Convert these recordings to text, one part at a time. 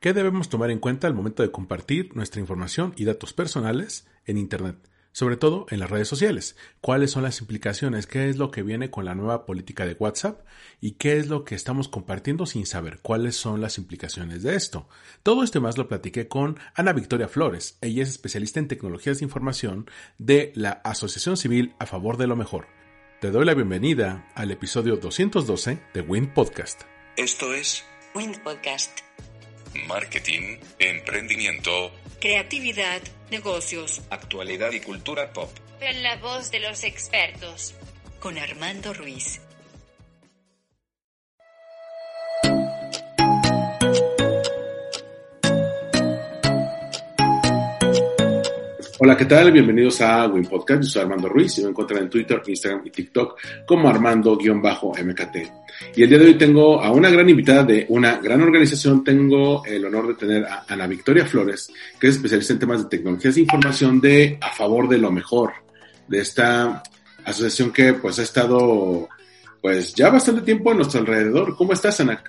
¿Qué debemos tomar en cuenta al momento de compartir nuestra información y datos personales en Internet? Sobre todo en las redes sociales. ¿Cuáles son las implicaciones? ¿Qué es lo que viene con la nueva política de WhatsApp? ¿Y qué es lo que estamos compartiendo sin saber cuáles son las implicaciones de esto? Todo esto más lo platiqué con Ana Victoria Flores. Ella es especialista en tecnologías de información de la Asociación Civil a favor de lo mejor. Te doy la bienvenida al episodio 212 de Wind Podcast. Esto es Wind Podcast marketing, emprendimiento, creatividad, negocios, actualidad y cultura pop. En la voz de los expertos. Con Armando Ruiz. Hola, ¿qué tal? Bienvenidos a Win Podcast. Yo soy Armando Ruiz y me encuentran en Twitter, Instagram y TikTok como Armando-MKT. Y el día de hoy tengo a una gran invitada de una gran organización. Tengo el honor de tener a Ana Victoria Flores, que es especialista en temas de tecnologías de información de A Favor de lo Mejor, de esta asociación que pues ha estado pues ya bastante tiempo a nuestro alrededor. ¿Cómo estás, Ana?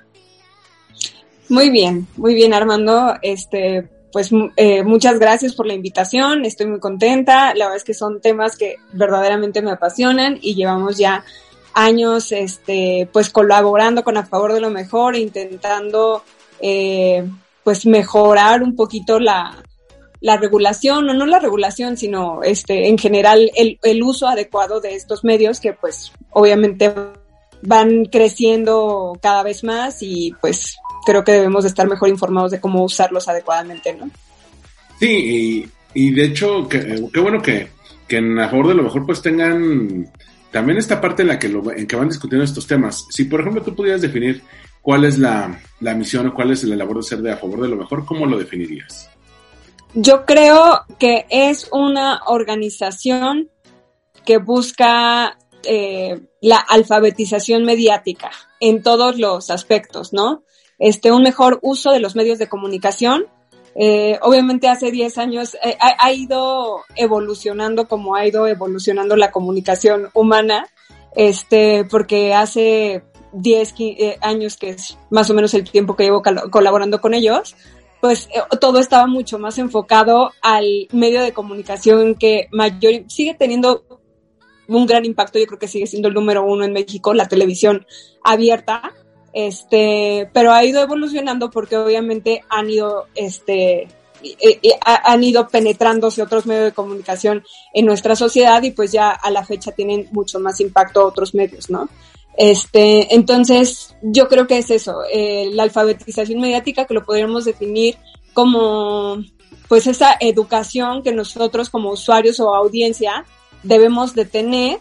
Muy bien, muy bien, Armando. Este, pues eh, muchas gracias por la invitación, estoy muy contenta, la verdad es que son temas que verdaderamente me apasionan y llevamos ya años este pues colaborando con a favor de lo mejor intentando eh, pues mejorar un poquito la, la regulación o no la regulación sino este en general el, el uso adecuado de estos medios que pues obviamente van creciendo cada vez más y pues creo que debemos de estar mejor informados de cómo usarlos adecuadamente, ¿no? Sí, y, de hecho, qué bueno que, que en a favor de lo mejor pues tengan también esta parte en la que, lo, en que van discutiendo estos temas. Si, por ejemplo, tú pudieras definir cuál es la, la misión o cuál es la labor de ser de a favor de lo mejor, ¿cómo lo definirías? Yo creo que es una organización que busca eh, la alfabetización mediática en todos los aspectos, ¿no? Este, un mejor uso de los medios de comunicación. Eh, obviamente hace 10 años eh, ha, ido evolucionando como ha ido evolucionando la comunicación humana, este, porque hace 10 años, que es más o menos el tiempo que llevo colaborando con ellos, pues todo estaba mucho más enfocado al medio de comunicación que mayor, sigue teniendo un gran impacto, yo creo que sigue siendo el número uno en México, la televisión abierta, este, pero ha ido evolucionando porque obviamente han ido, este, han ido penetrándose otros medios de comunicación en nuestra sociedad y pues ya a la fecha tienen mucho más impacto otros medios, ¿no? Este, entonces, yo creo que es eso, eh, la alfabetización mediática que lo podríamos definir como, pues esa educación que nosotros como usuarios o audiencia debemos de tener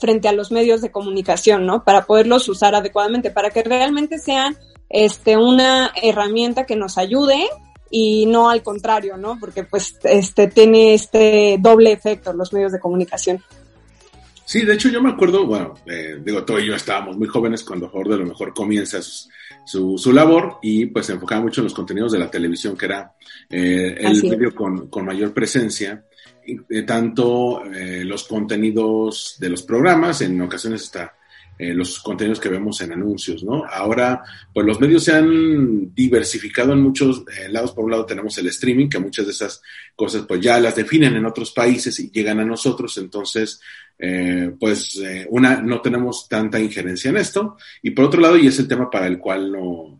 frente a los medios de comunicación, ¿no? Para poderlos usar adecuadamente, para que realmente sean este, una herramienta que nos ayude y no al contrario, ¿no? Porque pues este tiene este doble efecto los medios de comunicación. Sí, de hecho yo me acuerdo, bueno, eh, digo, todo y yo estábamos muy jóvenes cuando a favor de lo mejor comienza su, su, labor y pues se enfocaba mucho en los contenidos de la televisión, que era eh, el medio con, con, mayor presencia tanto eh, los contenidos de los programas, en ocasiones hasta eh, los contenidos que vemos en anuncios, ¿no? Ahora, pues los medios se han diversificado en muchos lados. Por un lado tenemos el streaming, que muchas de esas cosas pues ya las definen en otros países y llegan a nosotros, entonces, pues una, no tenemos tanta injerencia en esto. Y por otro lado, y es el tema para el cual no...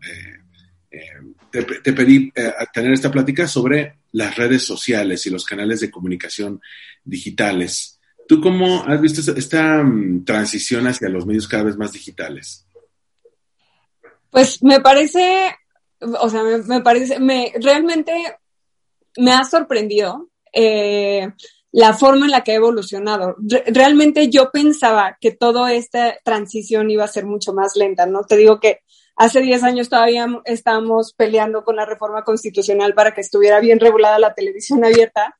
Te, te, pedí tener esta plática sobre las redes sociales y los canales de comunicación digitales. ¿Tú cómo has visto esta, mm, transición hacia los medios cada vez más digitales? Pues me parece, o sea, me, parece, me realmente me ha sorprendido eh, la forma en la que ha evolucionado. realmente yo pensaba que toda esta transición iba a ser mucho más lenta, ¿no? Te digo que hace 10 años todavía estábamos peleando con la reforma constitucional para que estuviera bien regulada la televisión abierta.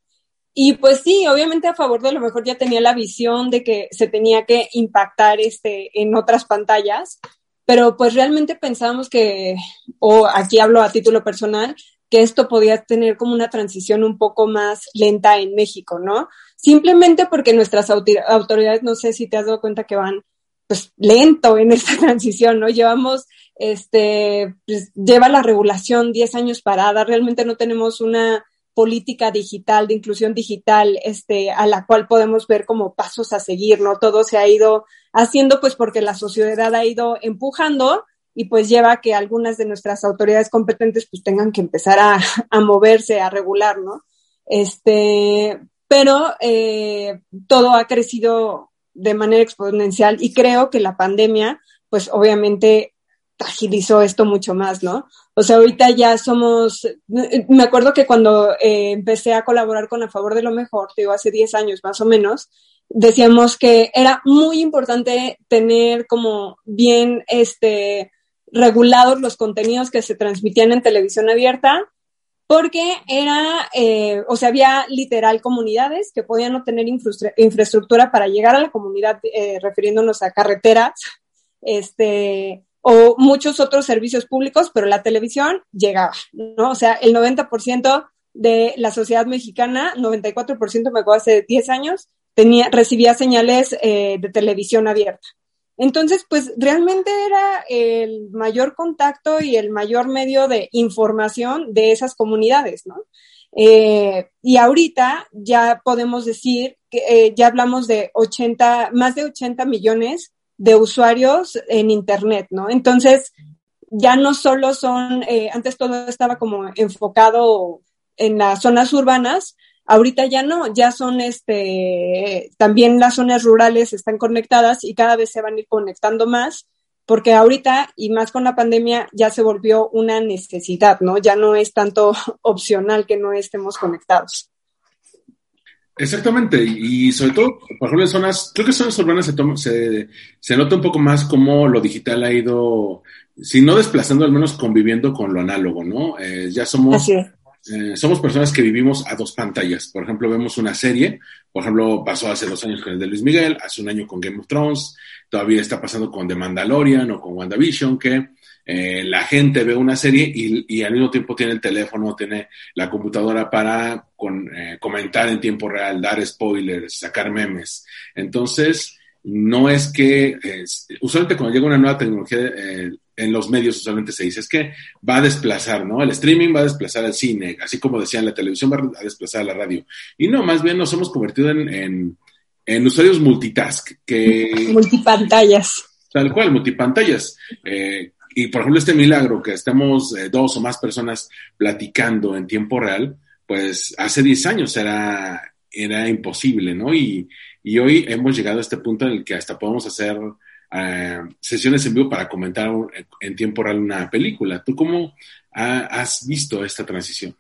Y pues sí, obviamente a favor de lo mejor ya tenía la visión de que se tenía que impactar este, en otras pantallas, pero pues realmente pensábamos que, o aquí hablo a título personal, que esto podía tener como una transición un poco más lenta en México, ¿no? Simplemente porque nuestras autoridades, no sé si te has dado cuenta que van pues lento en esta transición, ¿no? Llevamos, este, pues, lleva la regulación 10 años parada, realmente no tenemos una política digital, de inclusión digital, este, a la cual podemos ver como pasos a seguir, ¿no? Todo se ha ido haciendo pues porque la sociedad ha ido empujando y pues lleva a que algunas de nuestras autoridades competentes pues tengan que empezar a, a moverse, a regular, ¿no? Este, pero eh, todo ha crecido de manera exponencial y creo que la pandemia pues obviamente agilizó esto mucho más, ¿no? O sea, ahorita ya somos, me acuerdo que cuando eh, empecé a colaborar con A Favor de lo Mejor, digo, hace 10 años más o menos, decíamos que era muy importante tener como bien, este, regulados los contenidos que se transmitían en televisión abierta, porque era, eh, o sea, había literal comunidades que podían no tener infraestructura para llegar a la comunidad, eh, refiriéndonos a carreteras, este, o muchos otros servicios públicos, pero la televisión llegaba, ¿no? O sea, el 90% de la sociedad mexicana, 94% me acuerdo hace 10 años, tenía, recibía señales eh, de televisión abierta. Entonces, pues realmente era el mayor contacto y el mayor medio de información de esas comunidades, ¿no? Eh, y ahorita ya podemos decir que eh, ya hablamos de 80, más de 80 millones de usuarios en Internet, ¿no? Entonces, ya no solo son, eh, antes todo estaba como enfocado en las zonas urbanas, Ahorita ya no, ya son este, también las zonas rurales están conectadas y cada vez se van a ir conectando más, porque ahorita y más con la pandemia ya se volvió una necesidad, ¿no? Ya no es tanto opcional que no estemos conectados. Exactamente, y sobre todo, por ejemplo, en zonas, creo que en zonas urbanas se, se, nota un poco más cómo lo digital ha ido, si no desplazando, al menos conviviendo con lo análogo, ¿no? Eh, ya somos eh, somos personas que vivimos a dos pantallas. Por ejemplo, vemos una serie, por ejemplo, pasó hace dos años con el de Luis Miguel, hace un año con Game of Thrones, todavía está pasando con The Mandalorian o con WandaVision, que eh, la gente ve una serie y, al mismo tiempo tiene el teléfono, tiene la computadora para eh, comentar en tiempo real, dar spoilers, sacar memes. Entonces, no es que, usualmente cuando llega una nueva tecnología, en los medios usualmente se dice, es que va a desplazar, ¿no? El streaming va a desplazar al cine, así como decían, la televisión va a desplazar a la radio. Y no, más bien nos hemos convertido en, en, usuarios multitask, que... Multipantallas. Tal cual, multipantallas. Eh, y por ejemplo, este milagro que estemos eh, dos o más personas platicando en tiempo real, pues hace 10 años era, era imposible, ¿no? Y, y hoy hemos llegado a este punto en el que hasta podemos hacer eh, sesiones en vivo para comentar en tiempo real una película. ¿Tú cómo has visto esta transición?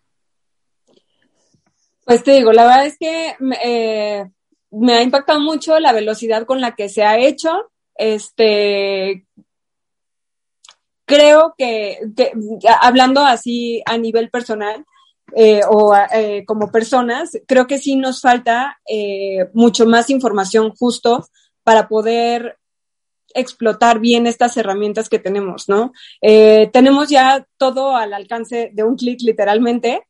Pues te digo, la verdad es que eh, me ha impactado mucho la velocidad con la que se ha hecho. Este, creo que, hablando así a nivel personal eh, o como personas, creo que sí nos falta mucho más información justo para poder explotar bien estas herramientas que tenemos, ¿no? Eh, tenemos ya todo al alcance de un clic literalmente,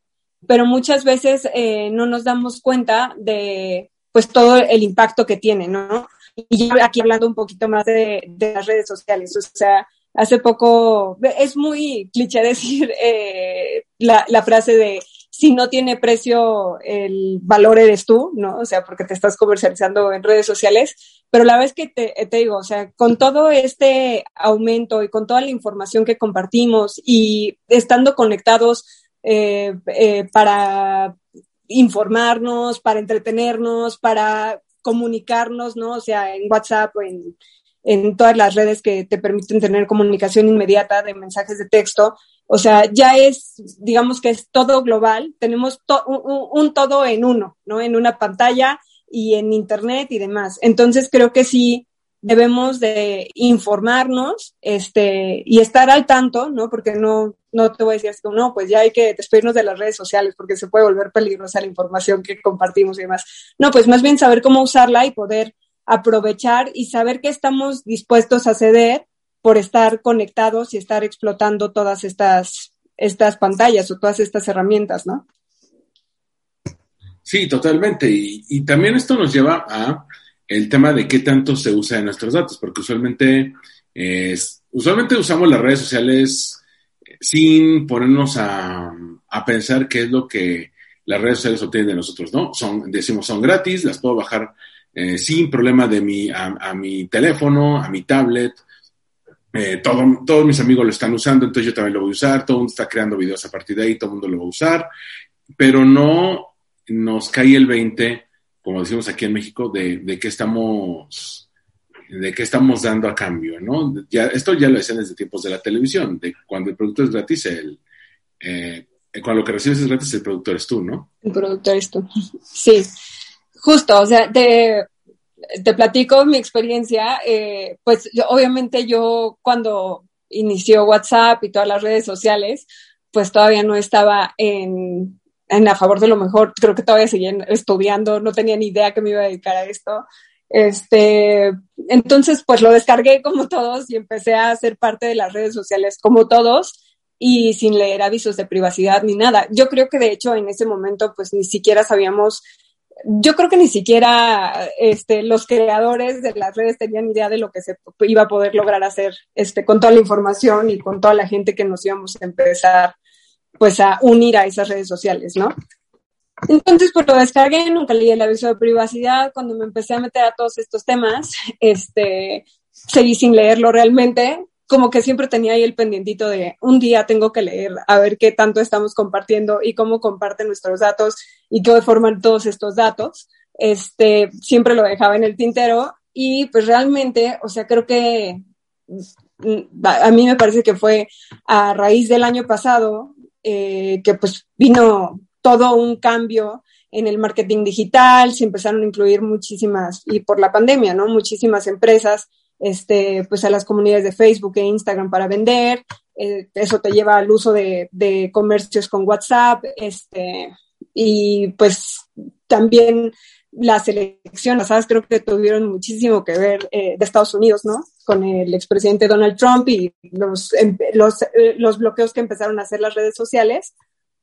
pero muchas veces eh, no nos damos cuenta de pues todo el impacto que tiene, ¿no? Y aquí hablando un poquito más de, las redes sociales, o sea, hace poco, es muy cliché decir eh, la, la frase de si no tiene precio, el valor eres tú, ¿no? O sea, porque te estás comercializando en redes sociales. Pero la vez que te, te digo, o sea, con todo este aumento y con toda la información que compartimos y estando conectados eh, eh, para informarnos, para entretenernos, para comunicarnos, ¿no? O sea, en WhatsApp o en, en todas las redes que te permiten tener comunicación inmediata de mensajes de texto, o sea, ya es, digamos que es todo global, tenemos un, todo en uno, ¿no? En una pantalla y en internet y demás. Entonces creo que sí, debemos de informarnos este, y estar al tanto, ¿no? Porque no, no te voy a decir así como, no, pues ya hay que despedirnos de las redes sociales porque se puede volver peligrosa la información que compartimos y demás. No, pues más bien saber cómo usarla y poder aprovechar y saber que estamos dispuestos a ceder por estar conectados y estar explotando todas estas, estas pantallas o todas estas herramientas, ¿no? Sí, totalmente. Y, y también esto nos lleva a el tema de qué tanto se usa de nuestros datos, porque usualmente, usualmente usamos las redes sociales sin ponernos a, pensar qué es lo que las redes sociales obtienen de nosotros, ¿no? Son, decimos, son gratis, las puedo bajar eh, sin problema de mi, a, mi teléfono, a mi tablet. Eh, todo, todos mis amigos lo están usando, entonces yo también lo voy a usar, todo el mundo está creando videos a partir de ahí, todo el mundo lo va a usar, pero no nos cae el 20 como decimos aquí en México, de, de qué estamos de qué estamos dando a cambio, ¿no? Esto ya lo decían desde tiempos de la televisión, de cuando el producto es gratis, el, eh, cuando lo que recibes es gratis, el productor es tú, ¿no? El productor es tú, sí. Justo, o sea, te, te platico mi experiencia, eh, pues obviamente yo cuando inició WhatsApp y todas las redes sociales, pues todavía no estaba en, en a favor de lo mejor. Creo que todavía seguía estudiando, no tenía ni idea que me iba a dedicar a esto. Este, entonces, pues lo descargué como todos y empecé a ser parte de las redes sociales como todos y sin leer avisos de privacidad ni nada. Yo creo que de hecho en ese momento pues ni siquiera sabíamos, yo creo que ni siquiera este, los creadores de las redes tenían idea de lo que se iba a poder lograr hacer este, con toda la información y con toda la gente que nos íbamos a empezar pues a unir a esas redes sociales, ¿no? Entonces, pues lo descargué, nunca leí el aviso de privacidad. Cuando me empecé a meter a todos estos temas, este, seguí sin leerlo realmente. Como que siempre tenía ahí el pendientito de un día tengo que leer a ver qué tanto estamos compartiendo y cómo comparten nuestros datos y qué forman todos estos datos. Este, siempre lo dejaba en el tintero y pues realmente, o sea, creo que mm, a mí me parece que fue a raíz del año pasado eh, que pues vino todo un cambio en el marketing digital, se empezaron a incluir muchísimas, y por la pandemia, ¿no? Muchísimas empresas, este, pues a las comunidades de Facebook e Instagram para vender, eh, eso te lleva al uso de, de, comercios con WhatsApp, este, y pues también las elecciones. Creo que tuvieron muchísimo que ver eh, de Estados Unidos, ¿no? Con el expresidente Donald Trump y los, em, los, eh, los bloqueos que empezaron a hacer las redes sociales.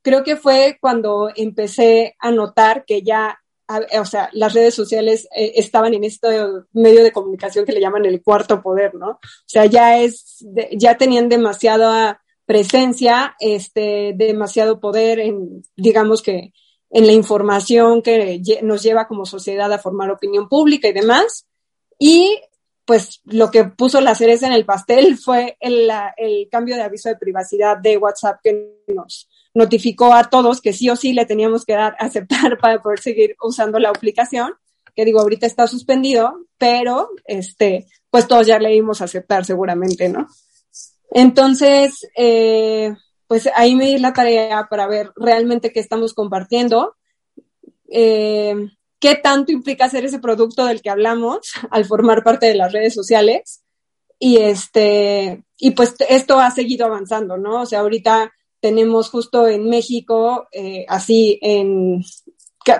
Creo que fue cuando empecé a notar que ya, o sea, las redes sociales eh, estaban en este medio de comunicación que le llaman el cuarto poder, ¿no? O sea, ya es, ya tenían demasiada presencia, este, demasiado poder en, digamos que, en la información que nos lleva como sociedad a formar opinión pública y demás. Y pues lo que puso la cereza en el pastel fue el, cambio de aviso de privacidad de WhatsApp que nos notificó a todos que sí o sí le teníamos que dar aceptar para poder seguir usando la aplicación, que digo, ahorita está suspendido, pero este, pues todos ya leímos aceptar seguramente, ¿no? Entonces, eh, pues ahí me di la tarea para ver realmente qué estamos compartiendo, eh, qué tanto implica hacer ese producto del que hablamos al formar parte de las redes sociales. Y este, y pues esto ha seguido avanzando, ¿no? O sea, ahorita tenemos justo en México, eh, así en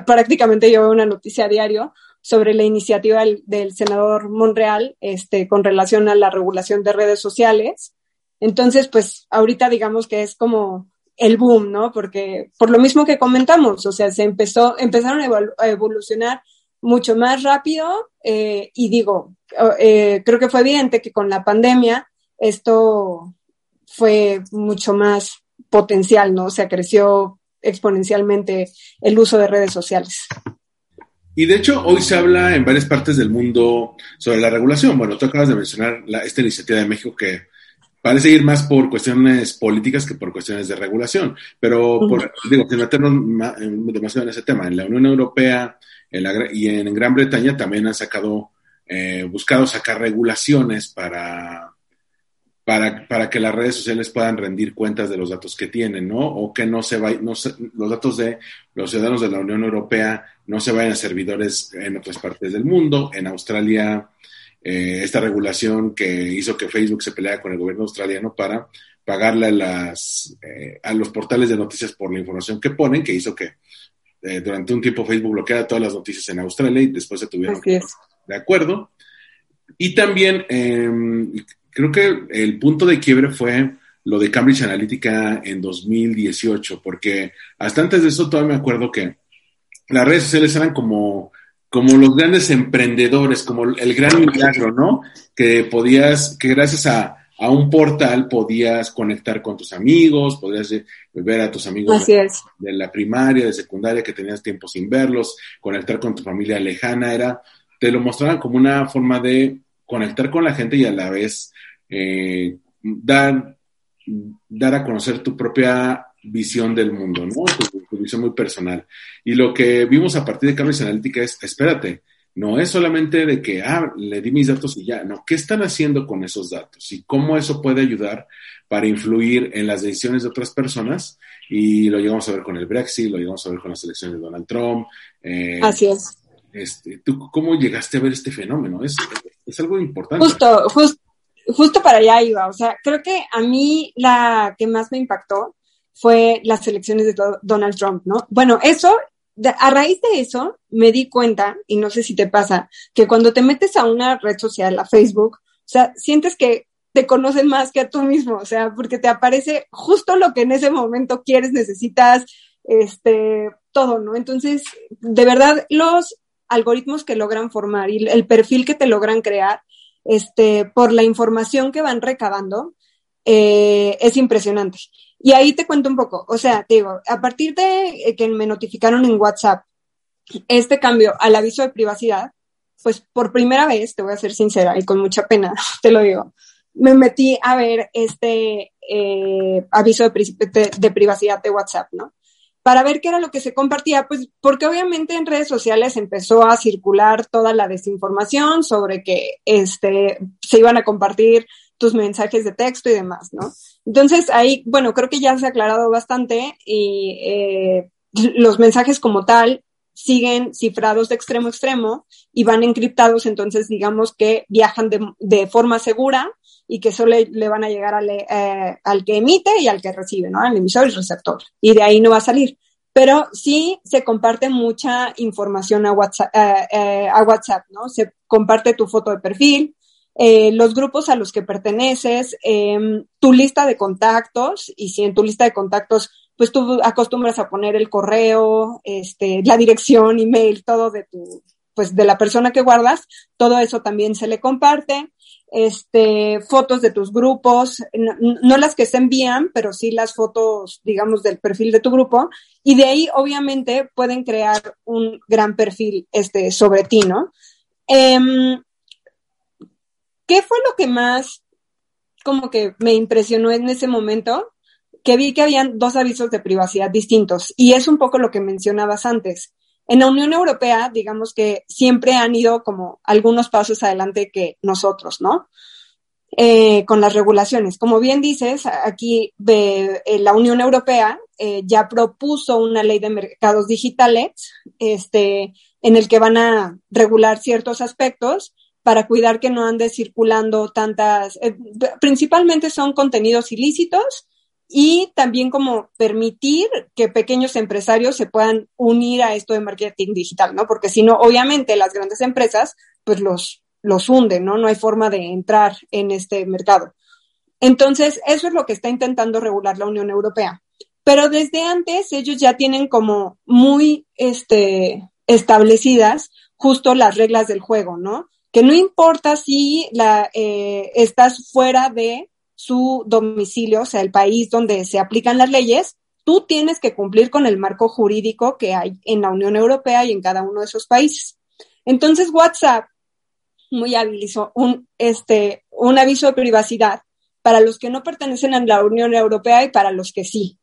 prácticamente yo veo una noticia a diario sobre la iniciativa del, senador Monreal este, con relación a la regulación de redes sociales. Entonces, pues ahorita digamos que es como el boom, ¿no? Porque por lo mismo que comentamos, o sea, se empezó, empezaron a, evolucionar mucho más rápido eh, y digo, eh, creo que fue evidente que con la pandemia esto fue mucho más potencial, ¿no? O sea, creció exponencialmente el uso de redes sociales. Y de hecho, hoy se habla en varias partes del mundo sobre la regulación. Bueno, tú acabas de mencionar la, esta iniciativa de México que parece ir más por cuestiones políticas que por cuestiones de regulación. Pero, por, digo, sin meternos demasiado en ese tema, en la Unión Europea y en Gran Bretaña también han sacado, eh, buscado sacar regulaciones para, para, para, que las redes sociales puedan rendir cuentas de los datos que tienen, ¿no? O que no se vayan, no los datos de los ciudadanos de la Unión Europea no se vayan a servidores en otras partes del mundo. En Australia eh, esta regulación que hizo que Facebook se peleara con el gobierno australiano para pagarle a, las, eh, a los portales de noticias por la información que ponen, que hizo que eh, durante un tiempo Facebook bloqueara todas las noticias en Australia y después se tuvieron de acuerdo. Y también em, creo que el punto de quiebre fue lo de Cambridge Analytica en 2018, porque hasta antes de eso todavía me acuerdo que las redes sociales eran como, como los grandes emprendedores, como el gran milagro, ¿no? Que podías, que gracias a, a un portal podías conectar con tus amigos, podías ver a tus amigos de, de, la primaria, de secundaria, que tenías tiempo sin verlos, conectar con tu familia lejana, era, te lo mostraban como una forma de conectar con la gente y a la vez eh, dar, dar a conocer tu propia visión del mundo, ¿no? Tu, visión muy personal. Y lo que vimos a partir de Cambridge Analytica es, espérate, no es solamente de que, ah, le di mis datos y ya, no, ¿qué están haciendo con esos datos? Y cómo eso puede ayudar para influir en las decisiones de otras personas. Y lo llegamos a ver con el Brexit, lo llegamos a ver con las elecciones de Donald Trump. Eh, Así es. Este, ¿Tú cómo llegaste a ver este fenómeno? Es, es algo importante. Justo, justo justo para allá iba. O sea, creo que a mí la que más me impactó fue las elecciones de Donald Trump, ¿no? Bueno, eso, a raíz de eso, me di cuenta, y no sé si te pasa, que cuando te metes a una red social, a Facebook, o sea, sientes que te conocen más que a tú mismo, o sea, porque te aparece justo lo que en ese momento quieres, necesitas, este, todo, ¿no? Entonces, de verdad, los algoritmos que logran formar y el perfil que te logran crear este, por la información que van recabando, eh, es impresionante. Y ahí te cuento un poco, o sea, te digo, a partir de que me notificaron en WhatsApp este cambio al aviso de privacidad, pues por primera vez, te voy a ser sincera y con mucha pena, te lo digo, me metí a ver este eh, aviso de, de, privacidad de WhatsApp, ¿no? Para ver qué era lo que se compartía, pues porque obviamente en redes sociales empezó a circular toda la desinformación sobre que este, se iban a compartir tus mensajes de texto y demás, ¿no? Entonces ahí, bueno, creo que ya se ha aclarado bastante y eh, los mensajes como tal siguen cifrados de extremo a extremo y van encriptados, entonces digamos que viajan de, forma segura y que solo le, van a llegar al, eh, al que emite y al que recibe, ¿no? Al emisor y receptor. Y de ahí no va a salir. Pero sí se comparte mucha información a WhatsApp, eh, eh, a WhatsApp ¿no? Se comparte tu foto de perfil, los grupos a los que perteneces, em, tu lista de contactos, y si en tu lista de contactos, pues tú acostumbras a poner el correo, este, la dirección, email, todo de tu, pues de la persona que guardas, todo eso también se le comparte este, fotos de tus grupos, no, las que se envían, pero sí las fotos, digamos, del perfil de tu grupo, y de ahí obviamente pueden crear un gran perfil este, sobre ti, ¿no? Em, ¿Qué fue lo que más como que me impresionó en ese momento? Que vi que habían dos avisos de privacidad distintos, y es un poco lo que mencionabas antes. En la Unión Europea, digamos que siempre han ido como algunos pasos adelante que nosotros, ¿no? Eh, con las regulaciones. Como bien dices, aquí eh, la Unión Europea eh, ya propuso una ley de mercados digitales, este, en el que van a regular ciertos aspectos para cuidar que no ande circulando tantas, principalmente son contenidos ilícitos y también como permitir que pequeños empresarios se puedan unir a esto de marketing digital, ¿no? Porque si no, obviamente las grandes empresas pues los, los hunden, ¿no? No hay forma de entrar en este mercado. Entonces, eso es lo que está intentando regular la Unión Europea. Pero desde antes ellos ya tienen como muy este, establecidas justo las reglas del juego, ¿no? Que no importa si la, eh, estás fuera de su domicilio, o sea, el país donde se aplican las leyes, tú tienes que cumplir con el marco jurídico que hay en la Unión Europea y en cada uno de esos países. Entonces, WhatsApp muy hábil hizo un, este, un aviso de privacidad para los que no pertenecen a la Unión Europea y para los que sí,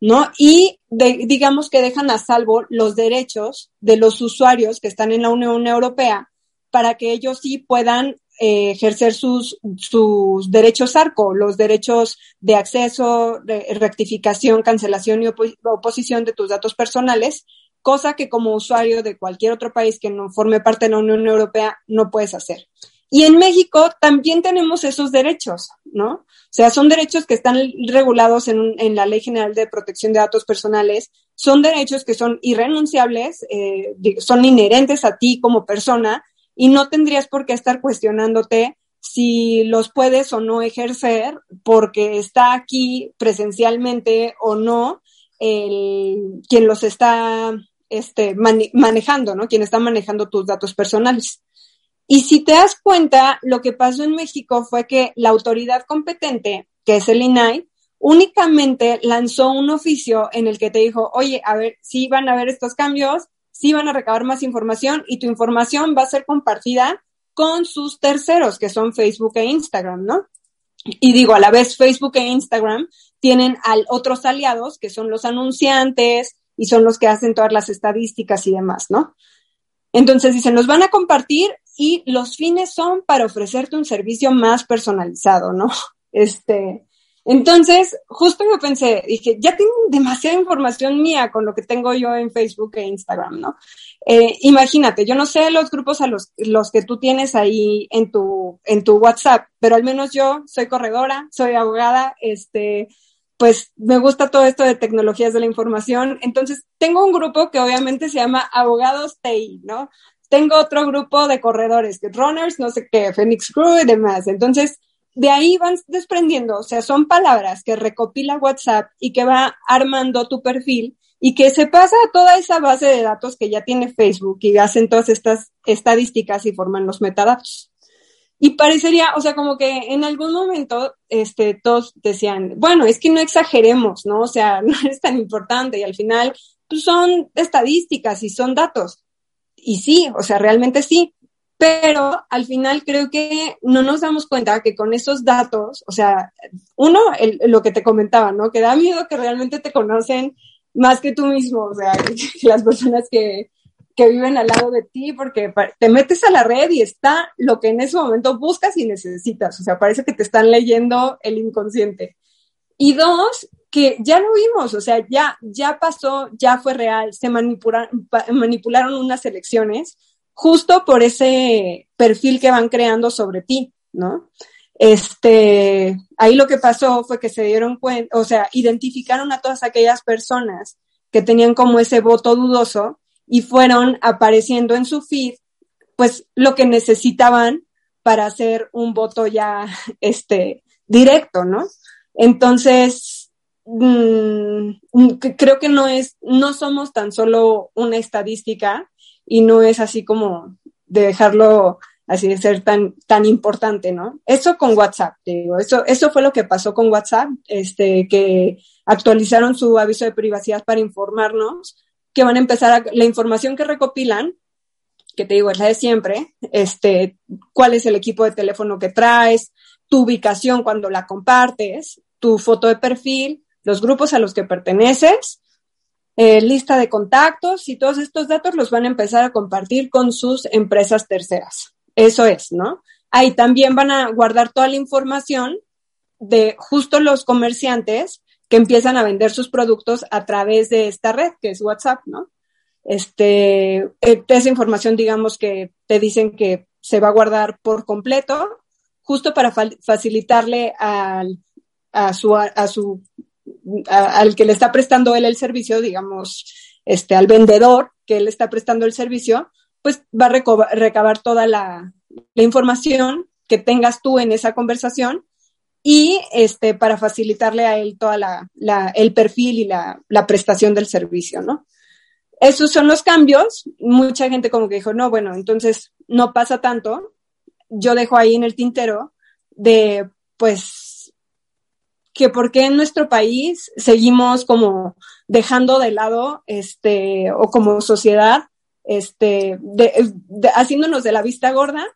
¿no? Y digamos que dejan a salvo los derechos de los usuarios que están en la Unión Europea para que ellos sí puedan eh, ejercer sus, sus derechos ARCO, los derechos de acceso, rectificación, cancelación y oposición de tus datos personales, cosa que como usuario de cualquier otro país que no forme parte de la Unión Europea no puedes hacer. Y en México también tenemos esos derechos, ¿no? O sea, son derechos que están regulados en, en la Ley General de Protección de Datos Personales, son derechos que son irrenunciables, eh, son inherentes a ti como persona y no tendrías por qué estar cuestionándote si los puedes o no ejercer porque está aquí presencialmente o no el, quien los está este, manejando, ¿no? Quien está manejando tus datos personales. Y si te das cuenta, lo que pasó en México fue que la autoridad competente, que es el INAI, únicamente lanzó un oficio en el que te dijo, oye, a ver, si van a haber estos cambios, si van a recabar más información y tu información va a ser compartida con sus terceros, que son Facebook e Instagram, ¿no? Y digo, a la vez Facebook e Instagram tienen otros aliados, que son los anunciantes y son los que hacen todas las estadísticas y demás, ¿no? Entonces dicen, nos van a compartir y los fines son para ofrecerte un servicio más personalizado, ¿no? Este, entonces, justo yo pensé, dije, ya tengo demasiada información mía con lo que tengo yo en Facebook e Instagram, ¿no? Eh, imagínate, yo no sé los grupos a los, que tú tienes ahí en tu, WhatsApp, pero al menos yo soy corredora, soy abogada, este, pues me gusta todo esto de tecnologías de la información. Entonces, tengo un grupo que obviamente se llama Abogados TI, ¿no? Tengo otro grupo de corredores, runners, no sé qué, Phoenix Crew y demás. Entonces, de ahí van desprendiendo, o sea, son palabras que recopila WhatsApp y que va armando tu perfil y que se pasa a toda esa base de datos que ya tiene Facebook y hacen todas estas estadísticas y forman los metadatos. Y parecería, o sea, como que en algún momento, este, todos decían, bueno, es que no exageremos, ¿no? O sea, no es tan importante y al final, pues son estadísticas y son datos. Y sí, o sea, realmente sí, pero al final creo que no nos damos cuenta que con esos datos, o sea, uno, lo que te comentaba, ¿no? Que da miedo que realmente te conocen más que tú mismo, o sea, las personas que, que viven al lado de ti, porque te metes a la red y está lo que en ese momento buscas y necesitas, o sea, parece que te están leyendo el inconsciente. Y dos, que ya lo vimos, o sea, ya, ya pasó, ya fue real, se manipularon, manipularon unas elecciones justo por ese perfil que van creando sobre ti, ¿no? Este, ahí lo que pasó fue que se dieron cuenta, o sea, identificaron a todas aquellas personas que tenían como ese voto dudoso y fueron apareciendo en su feed, pues lo que necesitaban para hacer un voto ya, este, directo, ¿no? Entonces, mm, creo que no es, no somos tan solo una estadística, y no es así como de dejarlo así de ser tan, tan importante, ¿no? Eso con WhatsApp, digo, eso, eso fue lo que pasó con WhatsApp, este, que actualizaron su aviso de privacidad para informarnos que van a empezar a, la información que recopilan, que te digo, es la de siempre, este, cuál es el equipo de teléfono que traes, tu ubicación cuando la compartes, tu foto de perfil, los grupos a los que perteneces eh, lista de contactos y todos estos datos los van a empezar a compartir con sus empresas terceras. Eso es, ¿no? Ahí también van a guardar toda la información de justo los comerciantes que empiezan a vender sus productos a través de esta red que es WhatsApp, ¿no? Este, eh, esa información, digamos que te dicen que se va a guardar por completo, justo para facilitarle al, a, su, a su al que le está prestando él el servicio, digamos, este, al vendedor que él está prestando el servicio, pues va a recabar toda la, información que tengas tú en esa conversación y este, para facilitarle a él toda la, el perfil y la, la, prestación del servicio, ¿no? Esos son los cambios. Mucha gente como que dijo, no, bueno, entonces no pasa tanto. Yo dejo ahí en el tintero de, pues, que por qué en nuestro país seguimos como dejando de lado, este, o como sociedad, este, haciéndonos de la vista gorda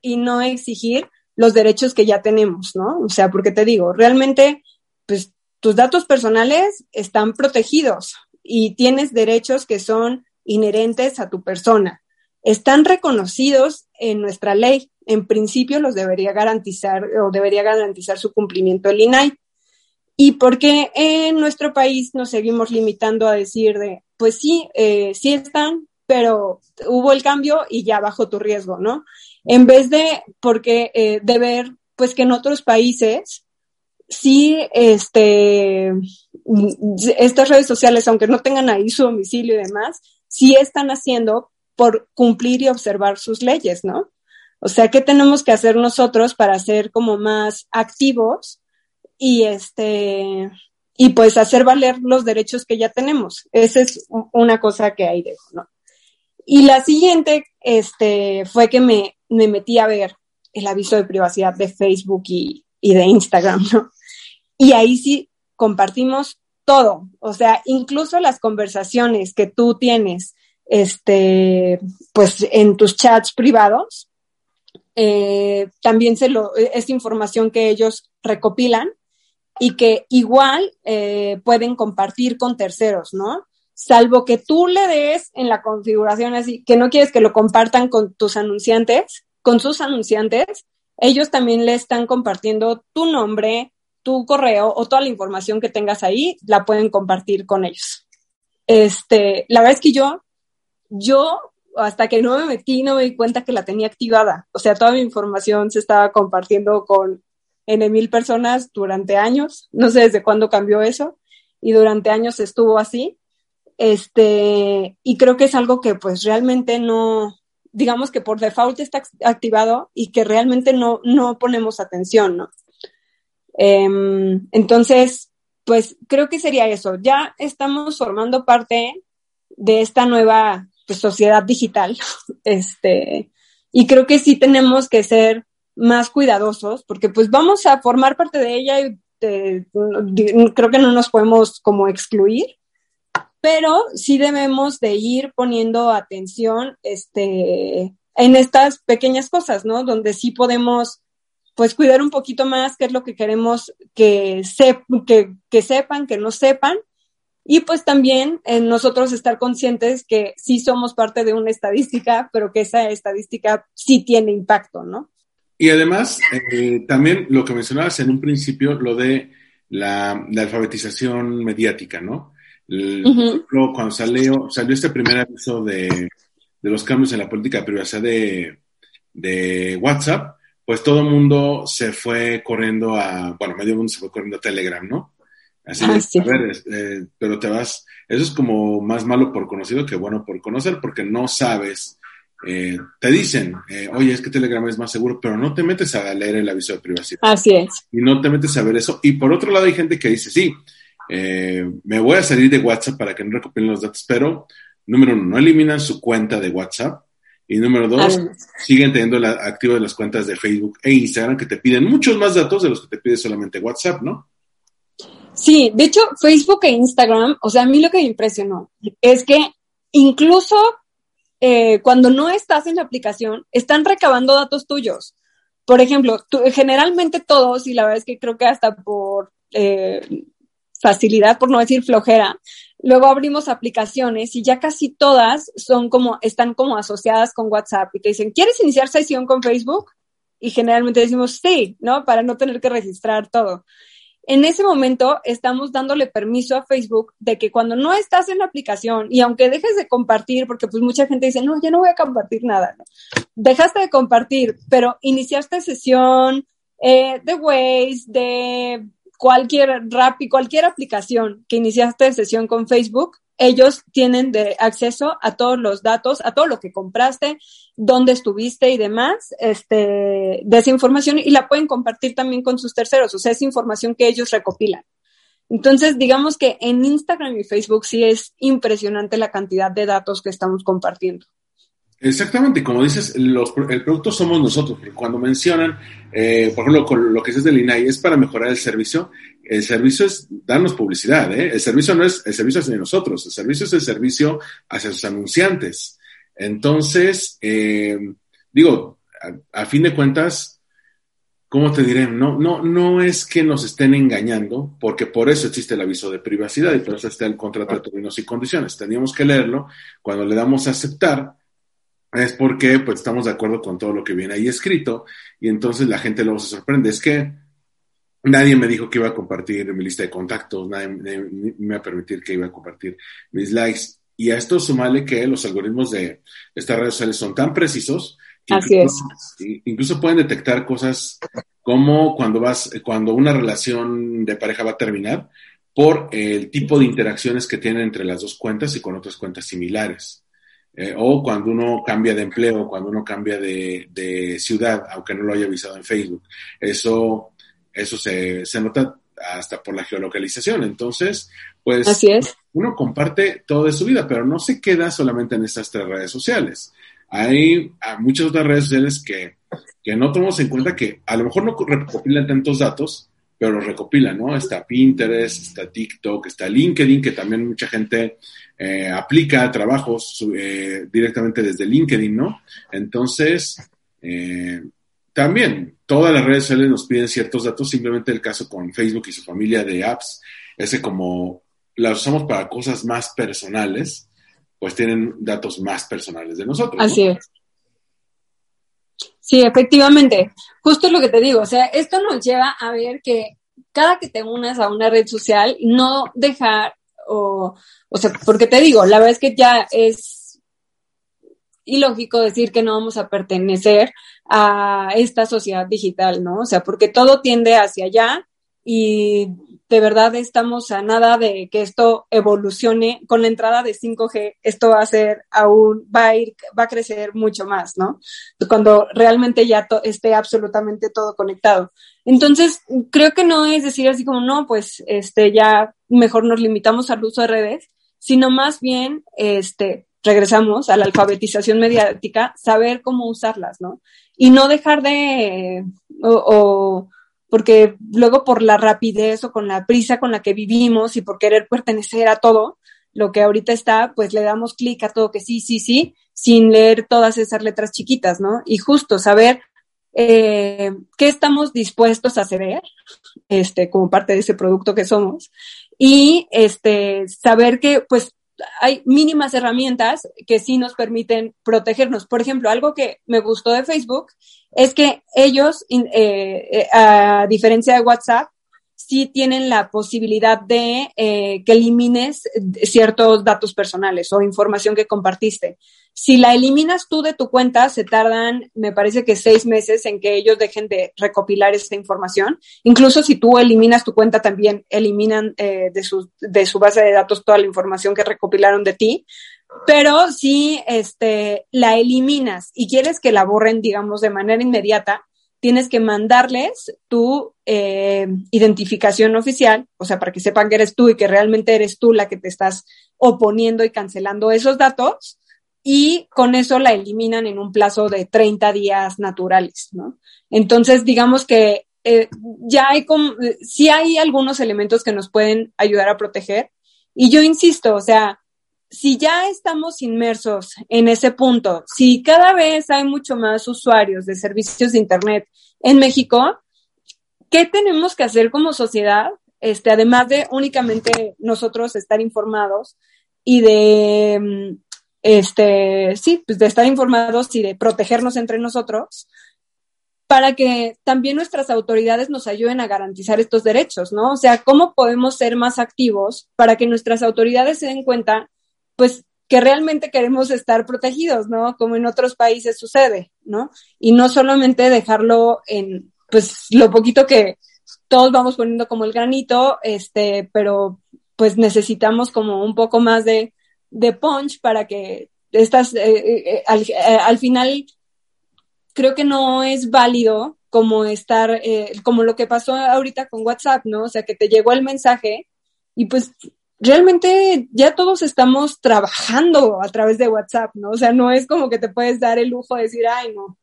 y no exigir los derechos que ya tenemos, ¿no? O sea, porque te digo, realmente, pues tus datos personales están protegidos y tienes derechos que son inherentes a tu persona. Están reconocidos en nuestra ley. En principio los debería garantizar o debería garantizar su cumplimiento el INAI. ¿Y por qué en nuestro país nos seguimos limitando a decir de, pues sí, eh, sí están, pero hubo el cambio y ya bajo tu riesgo, ¿no? en vez de, porque, eh, de ver, pues que en otros países, sí, este, estas redes sociales, aunque no tengan ahí su domicilio y demás, sí están haciendo por cumplir y observar sus leyes, ¿no? O sea, ¿qué tenemos que hacer nosotros para ser como más activos y este, y pues hacer valer los derechos que ya tenemos? Esa es una cosa que ahí dejo, ¿no? Y la siguiente, este, fue que me, me metí a ver el aviso de privacidad de Facebook y, y de Instagram, ¿no? Y ahí sí compartimos todo, o sea, incluso las conversaciones que tú tienes, este, pues en tus chats privados, eh, también se lo, es información que ellos recopilan y que igual eh, pueden compartir con terceros, ¿no? Salvo que tú le des en la configuración así, que no quieres que lo compartan con tus anunciantes, con sus anunciantes, ellos también le están compartiendo tu nombre, tu correo o toda la información que tengas ahí, la pueden compartir con ellos. Este, la verdad es que yo, yo, hasta que no me metí, no me di cuenta que la tenía activada. O sea, toda mi información se estaba compartiendo con N mil personas durante años. No sé desde cuándo cambió eso. Y durante años estuvo así. Este, y creo que es algo que pues realmente no, digamos que por default está activado y que realmente no, no ponemos atención, ¿no? Em, entonces, pues creo que sería eso. Ya estamos formando parte de esta nueva pues, sociedad digital, este, y creo que sí tenemos que ser más cuidadosos porque pues vamos a formar parte de ella y creo que no nos podemos como excluir, pero sí debemos de ir poniendo atención este, en estas pequeñas cosas, ¿no? Donde sí podemos pues cuidar un poquito más qué es lo que queremos que, que, que sepan, que no sepan, y pues también en nosotros estar conscientes que sí somos parte de una estadística, pero que esa estadística sí tiene impacto, ¿no? Y además, eh, también lo que mencionabas en un principio, lo de la, la alfabetización mediática, ¿no? cuando salió, salió este primer aviso de, de, los cambios en la política de privacidad de, de WhatsApp, pues todo el mundo se fue corriendo a, bueno, medio mundo se fue corriendo a Telegram, ¿no? Así ah, a ver, eh, pero te vas, eso es como más malo por conocido que bueno por conocer, porque no sabes, eh, te dicen, eh, oye, es que Telegram es más seguro, pero no te metes a leer el aviso de privacidad. Así es. Y no te metes a ver eso. Y por otro lado hay gente que dice, sí, eh, me voy a salir de WhatsApp para que no recopilen los datos, pero número uno, no eliminan su cuenta de WhatsApp. Y número dos, siguen teniendo la, activo de las cuentas de Facebook e Instagram que te piden muchos más datos de los que te pide solamente WhatsApp, ¿no? Sí, de hecho, Facebook e Instagram, o sea, a mí lo que me impresionó es que incluso eh, cuando no estás en la aplicación, están recabando datos tuyos. Por ejemplo, generalmente todos, y la verdad es que creo que hasta por eh, facilidad, por no decir flojera. Luego abrimos aplicaciones y ya casi todas son como, están como asociadas con WhatsApp y te dicen, ¿quieres iniciar sesión con Facebook? Y generalmente decimos sí, ¿no? Para no tener que registrar todo. En ese momento estamos dándole permiso a Facebook de que cuando no estás en la aplicación y aunque dejes de compartir, porque pues mucha gente dice, no, ya no voy a compartir nada, dejaste de compartir, pero iniciaste sesión eh, de Waze, de cualquier Rappi, cualquier aplicación que iniciaste sesión con Facebook, ellos tienen de acceso a todos los datos, a todo lo que compraste, dónde estuviste y demás, este, de esa información y la pueden compartir también con sus terceros, o sea, es información que ellos recopilan. Entonces, digamos que en Instagram y Facebook sí es impresionante la cantidad de datos que estamos compartiendo. Exactamente, como dices, los, el producto somos nosotros. Cuando mencionan, eh, por ejemplo, con lo que es del INAI, es para mejorar el servicio. El servicio es darnos publicidad, ¿eh? El servicio no es el servicio hacia nosotros, el servicio es el servicio hacia sus anunciantes. Entonces, eh, digo, a, fin de cuentas, ¿cómo te diré? No, no, no es que nos estén engañando, porque por eso existe el aviso de privacidad y por eso está el contrato de términos y condiciones. Teníamos que leerlo. Cuando le damos a aceptar, es porque pues estamos de acuerdo con todo lo que viene ahí escrito y entonces la gente luego se sorprende. Es que nadie me dijo que iba a compartir mi lista de contactos, nadie, me iba a permitir que iba a compartir mis likes. Y a esto sumale que los algoritmos de estas redes sociales son tan precisos Así es. Incluso pueden detectar cosas como cuando vas, cuando una relación de pareja va a terminar por el tipo de interacciones que tienen entre las dos cuentas y con otras cuentas similares. Eh, o cuando uno cambia de empleo, cuando uno cambia de, de, ciudad, aunque no lo haya avisado en Facebook. Eso, eso se, se nota hasta por la geolocalización. Entonces, pues Así es. uno comparte todo de su vida, pero no se queda solamente en estas tres redes sociales. Hay, muchas otras redes sociales que, que no tomamos en cuenta que a lo mejor no recopilan tantos datos, pero los recopilan, ¿no? Está Pinterest, está TikTok, está LinkedIn, que también mucha gente eh, aplica trabajos eh, directamente desde LinkedIn, ¿no? Entonces, eh, también todas las redes sociales nos piden ciertos datos, simplemente el caso con Facebook y su familia de apps, ese como las usamos para cosas más personales, pues tienen datos más personales de nosotros. Así es. Sí, efectivamente. Justo lo que te digo, o sea, esto nos lleva a ver que cada que te unas a una red social, no dejar, o, o sea, porque te digo, la verdad es que ya es ilógico decir que no vamos a pertenecer a esta sociedad digital, ¿no? O sea, porque todo tiende hacia allá y de verdad estamos a nada de que esto evolucione. Con la entrada de 5G, esto va a ser aún, va a ir, va a crecer mucho más, ¿no? Cuando realmente ya esté absolutamente todo conectado. Entonces, creo que no es decir así como, no, pues, este, ya mejor nos limitamos al uso de redes, sino más bien, este, regresamos a la alfabetización mediática, saber cómo usarlas, ¿no? Y no dejar de, o, porque luego por la rapidez o con la prisa con la que vivimos y por querer pertenecer a todo, lo que ahorita está, pues le damos clic a todo que sí, sí, sí, sin leer todas esas letras chiquitas, ¿no? Y justo saber eh, qué estamos dispuestos a ceder, este, como parte de ese producto que somos, y este, saber que, pues, hay mínimas herramientas que sí nos permiten protegernos. Por ejemplo, algo que me gustó de Facebook es que ellos, eh, eh, a diferencia de WhatsApp, sí tienen la posibilidad de eh, que elimines ciertos datos personales o información que compartiste. Si la eliminas tú de tu cuenta, se tardan, me parece que seis meses en que ellos dejen de recopilar esta información. Incluso si tú eliminas tu cuenta, también eliminan eh, de, su, de su base de datos toda la información que recopilaron de ti. Pero si este, la eliminas y quieres que la borren, digamos, de manera inmediata, tienes que mandarles tu eh, identificación oficial, o sea, para que sepan que eres tú y que realmente eres tú la que te estás oponiendo y cancelando esos datos, y con eso la eliminan en un plazo de 30 días naturales, ¿no? Entonces, digamos que eh, ya hay como, sí hay algunos elementos que nos pueden ayudar a proteger, y yo insisto, o sea, si ya estamos inmersos en ese punto, si cada vez hay mucho más usuarios de servicios de Internet en México, ¿qué tenemos que hacer como sociedad? Este, además de únicamente nosotros estar informados y de, mm, este, sí, pues de estar informados y de protegernos entre nosotros, para que también nuestras autoridades nos ayuden a garantizar estos derechos, ¿no? O sea, ¿cómo podemos ser más activos para que nuestras autoridades se den cuenta pues que realmente queremos estar protegidos, ¿no? Como en otros países sucede, ¿no? Y no solamente dejarlo en, pues, lo poquito que todos vamos poniendo como el granito, este, pero pues necesitamos como un poco más de, de punch para que estas, eh, eh, eh, al, al, final, creo que no es válido como estar, como lo que pasó ahorita con WhatsApp, ¿no? O sea, que te llegó el mensaje y pues realmente ya todos estamos trabajando a través de WhatsApp, ¿no? O sea, no es como que te puedes dar el lujo de decir, ay, no,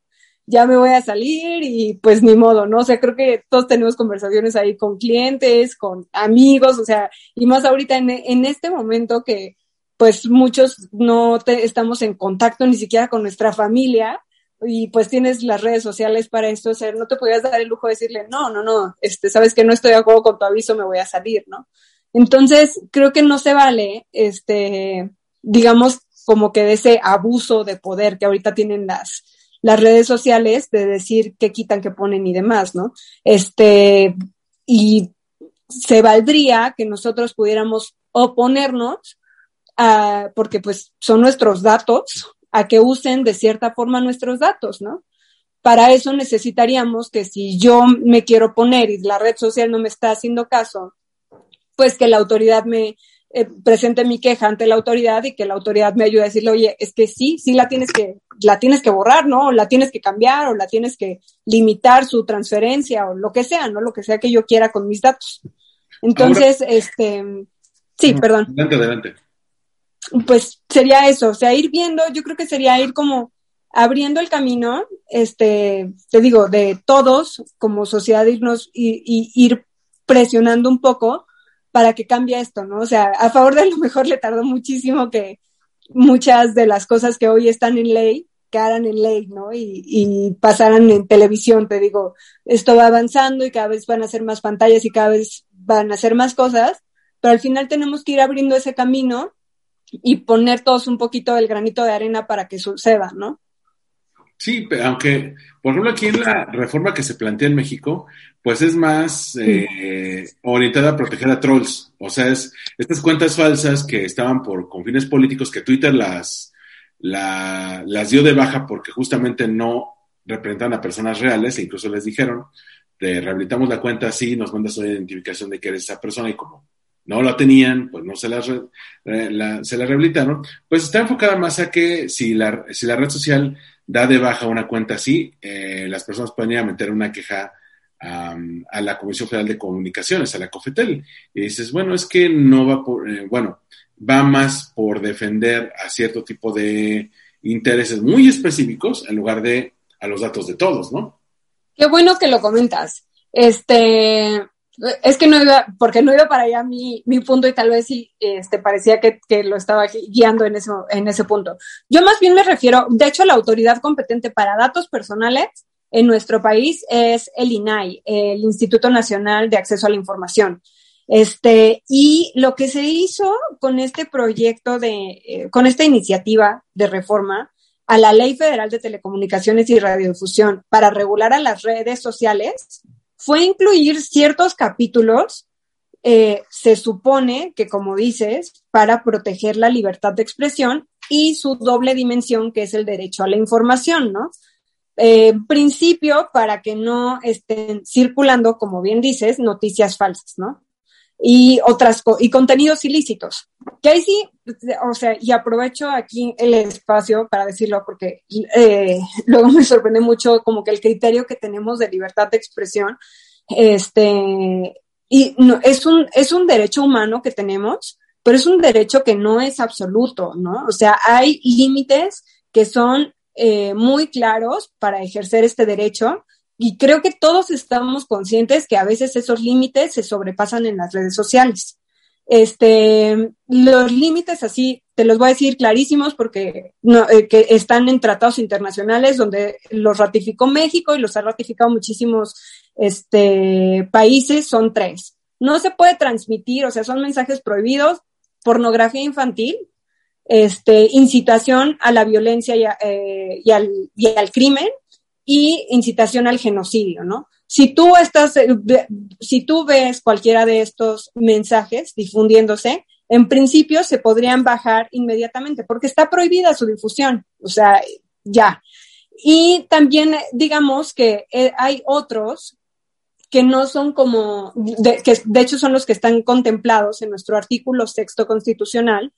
ya me voy a salir y pues ni modo, ¿no? O sea, creo que todos tenemos conversaciones ahí con clientes, con amigos, o sea, y más ahorita en, este momento que pues muchos no te, estamos en contacto ni siquiera con nuestra familia y pues tienes las redes sociales para esto, o sea, no te podías dar el lujo de decirle, no, no, no, este, sabes que no estoy de acuerdo con tu aviso, me voy a salir, ¿no? Entonces, creo que no se vale, este, digamos, como que de ese abuso de poder que ahorita tienen las, las redes sociales de decir qué quitan, qué ponen y demás, ¿no? Este, y se valdría que nosotros pudiéramos oponernos a, porque pues son nuestros datos a que usen de cierta forma nuestros datos, ¿no? Para eso necesitaríamos que si yo me quiero poner y la red social no me está haciendo caso, pues que la autoridad me eh, presente mi queja ante la autoridad y que la autoridad me ayude a decirle, oye, es que sí, sí la tienes que, la tienes que borrar, ¿no? O la tienes que cambiar o la tienes que limitar su transferencia o lo que sea, ¿no? Lo que sea que yo quiera con mis datos. Entonces, este, sí, perdón. Adelante, adelante. Pues sería eso, o sea, ir viendo, yo creo que sería ir como abriendo el camino, este, te digo, de todos como sociedad irnos y, y ir presionando un poco para que cambie esto, ¿no? O sea, a favor de lo mejor le tardó muchísimo que muchas de las cosas que hoy están en ley quedaran en ley, ¿no? Y, pasaran en televisión, te digo, esto va avanzando y cada vez van a ser más pantallas y cada vez van a ser más cosas, pero al final tenemos que ir abriendo ese camino y poner todos un poquito del granito de arena para que suceda, ¿no? Sí, aunque, por ejemplo, aquí en la reforma que se plantea en México, pues es más eh, orientada a proteger a trolls. O sea, es estas cuentas falsas que estaban por con fines políticos que Twitter las, las dio de baja porque justamente no representan a personas reales e incluso les dijeron, te rehabilitamos la cuenta así, nos mandas una identificación de que eres esa persona y como no la tenían, pues no se la, se la rehabilitaron, pues está enfocada más a que si la, si la red social da de baja una cuenta así, eh, las personas pueden ir a meter una queja a la Comisión Federal de Comunicaciones, a la COFETEL, y dices, bueno, es que no va por, eh, bueno, va más por defender a cierto tipo de intereses muy específicos en lugar de a los datos de todos, ¿no? Qué bueno que lo comentas. Este, es que no iba, porque no iba para allá mi, mi punto y tal vez sí, este, parecía que, que, lo estaba guiando en ese, en ese punto. Yo más bien me refiero, de hecho, la autoridad competente para datos personales en nuestro país es el INAI, el Instituto Nacional de Acceso a la Información. Este, y lo que se hizo con este proyecto de, eh, con esta iniciativa de reforma a la Ley Federal de Telecomunicaciones y Radiodifusión para regular a las redes sociales fue incluir ciertos capítulos, eh, se supone que, como dices, para proteger la libertad de expresión y su doble dimensión, que es el derecho a la información, ¿no? eh, principio para que no estén circulando, como bien dices, noticias falsas, ¿no? Y otras y contenidos ilícitos. Que ahí sí, o sea, y aprovecho aquí el espacio para decirlo porque eh, luego me sorprende mucho como que el criterio que tenemos de libertad de expresión, este, y no, es un, es un derecho humano que tenemos, pero es un derecho que no es absoluto, ¿no? O sea, hay límites que son eh, muy claros para ejercer este derecho y creo que todos estamos conscientes que a veces esos límites se sobrepasan en las redes sociales. Este, los límites así, te los voy a decir clarísimos porque no, eh, que están en tratados internacionales donde los ratificó México y los ha ratificado muchísimos este, países, son tres. No se puede transmitir, o sea, son mensajes prohibidos, pornografía infantil, este, incitación a la violencia y, eh, y, al, y, al, crimen y incitación al genocidio, ¿no? Si tú estás, eh, si tú ves cualquiera de estos mensajes difundiéndose, en principio se podrían bajar inmediatamente porque está prohibida su difusión, o sea, ya. Y también digamos que eh, hay otros que no son como, de, que de hecho son los que están contemplados en nuestro artículo sexto constitucional,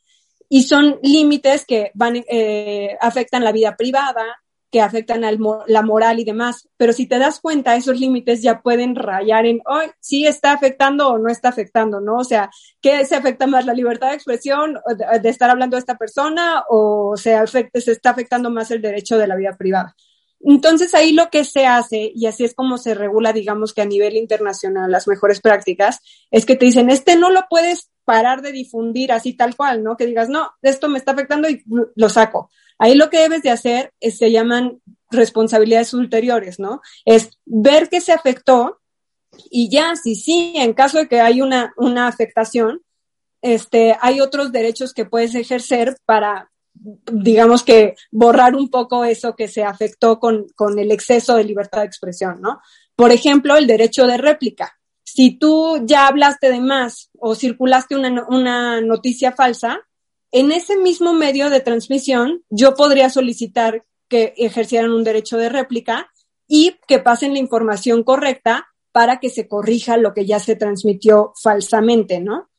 y son límites que van, eh, afectan la vida privada, que afectan al, la moral y demás. Pero si te das cuenta, esos límites ya pueden rayar en, hoy oh, sí está afectando o no está afectando, ¿no? O sea, ¿qué se afecta más la libertad de expresión de, estar hablando de esta persona o se, afecta, se está afectando más el derecho de la vida privada? Entonces ahí lo que se hace, y así es como se regula, digamos que a nivel internacional, las mejores prácticas, es que te dicen, este no lo puedes parar de difundir así tal cual, ¿no? Que digas, no, esto me está afectando y lo saco. Ahí lo que debes de hacer es, se llaman responsabilidades ulteriores, ¿no? Es ver que se afectó y ya, si sí, en caso de que hay una, una afectación, este, hay otros derechos que puedes ejercer para, digamos que borrar un poco eso que se afectó con, con el exceso de libertad de expresión, ¿no? Por ejemplo, el derecho de réplica si tú ya hablaste de más o circulaste una, una noticia falsa, en ese mismo medio de transmisión, yo podría solicitar que ejercieran un derecho de réplica y que pasen la información correcta para que se corrija lo que ya se transmitió falsamente, ¿no?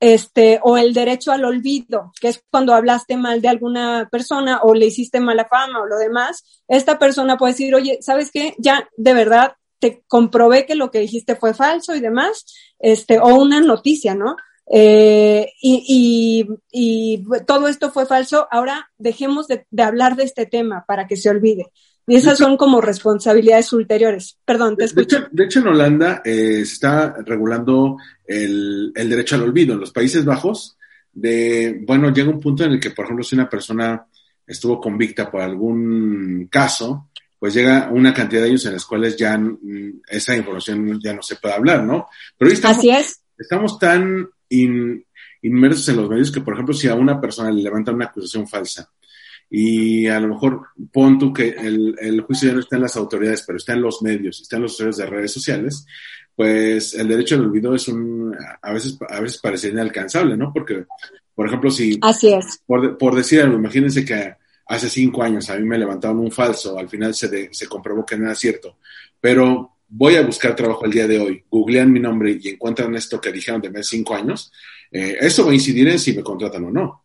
Este, o el derecho al olvido, que es cuando hablaste mal de alguna persona o le hiciste mala fama o lo demás, esta persona puede decir, oye, ¿sabes qué? Ya de verdad te comprobé que lo que dijiste fue falso y demás, este, o una noticia, ¿no? Eh, y, y, todo esto fue falso, ahora dejemos de, hablar de este tema para que se olvide. Y esas son como responsabilidades ulteriores. Perdón, te escucho. De hecho, en Holanda eh, se está regulando el, el, derecho al olvido. En los Países Bajos, de, bueno, llega un punto en el que, por ejemplo, si una persona estuvo convicta por algún caso, pues llega una cantidad de años en los cuales ya esa información ya no se puede hablar, ¿no? Pero estamos, Así es. estamos tan inmersos en los medios que, por ejemplo, si a una persona le levantan una acusación falsa, y a lo mejor pon tú que el, el, juicio ya no está en las autoridades, pero está en los medios, está en los usuarios de redes sociales, pues el derecho al olvido es un, a veces, a veces parece inalcanzable, ¿no? Porque, por ejemplo, si... Así es. Por, por decir algo, imagínense que hace cinco años a mí me levantaron un falso, al final se, se comprobó que no era cierto, pero voy a buscar trabajo el día de hoy, googlean mi nombre y encuentran esto que dijeron de hace cinco años, eh, eso va a incidir en si me contratan o no.